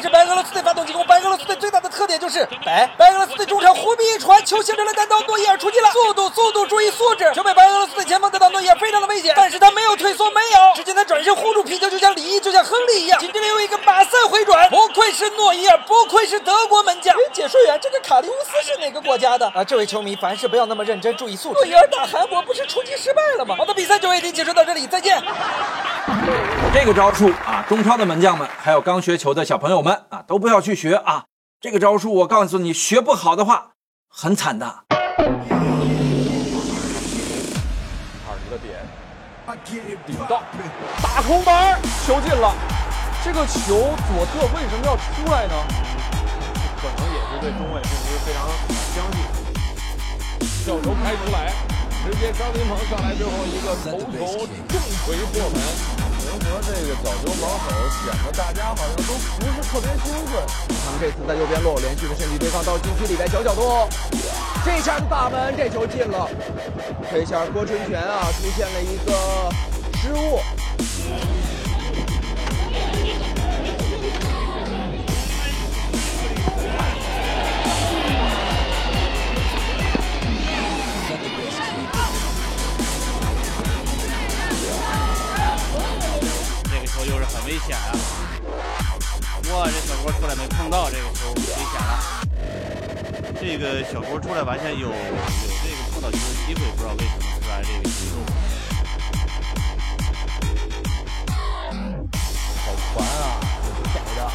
是白俄罗斯队发动进攻。白俄罗斯队最大的特点就是白。白俄罗斯队中场胡米一传，球形成了单刀，诺伊尔出击了，速度速度，注意素质，球被白俄罗斯队前锋得到，诺伊尔非常的危险，但是他没有退缩，没有，只见他转身护住皮球，就像李毅，就像亨利一样，紧接着又一个马赛回转，不愧是诺伊尔，不愧是德国门将。解说员，这个卡利乌斯是哪个国家的啊？这位球迷，凡事不要那么认真，注意素质。诺伊尔打韩国不是出击失败了吗？好的，比赛就为您解说到这里，再见。这个招数啊，中超的门将们，还有刚学球的小朋友们啊，都不要去学啊！这个招数，我告诉你，学不好的话，很惨的。二十个点，顶到，打空门，球进了。这个球左侧为什么要出来呢？可能也是对中卫并不是非常相信。小球开出来，直接张琳芃上来之后一个头球重锤破门。灵和这个角球防守显得大家好像都不是特别兴奋。他们这次在右边路连续的身体对抗到禁区里边小角度，这下大门，这球进了。这下郭春泉啊出现了一个失误。危险啊！哇，这小郭出来没碰到这个球，危险了。这个小郭出来完全有有这个碰到球的机会，不知道为什么出来这个节奏。好烦啊！这是的。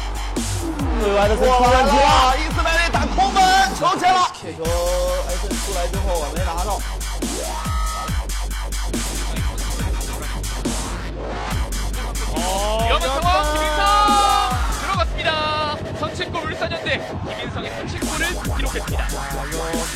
对外的出问题了，伊斯梅利打空门，球进了。这球埃森出来之后我没拿到。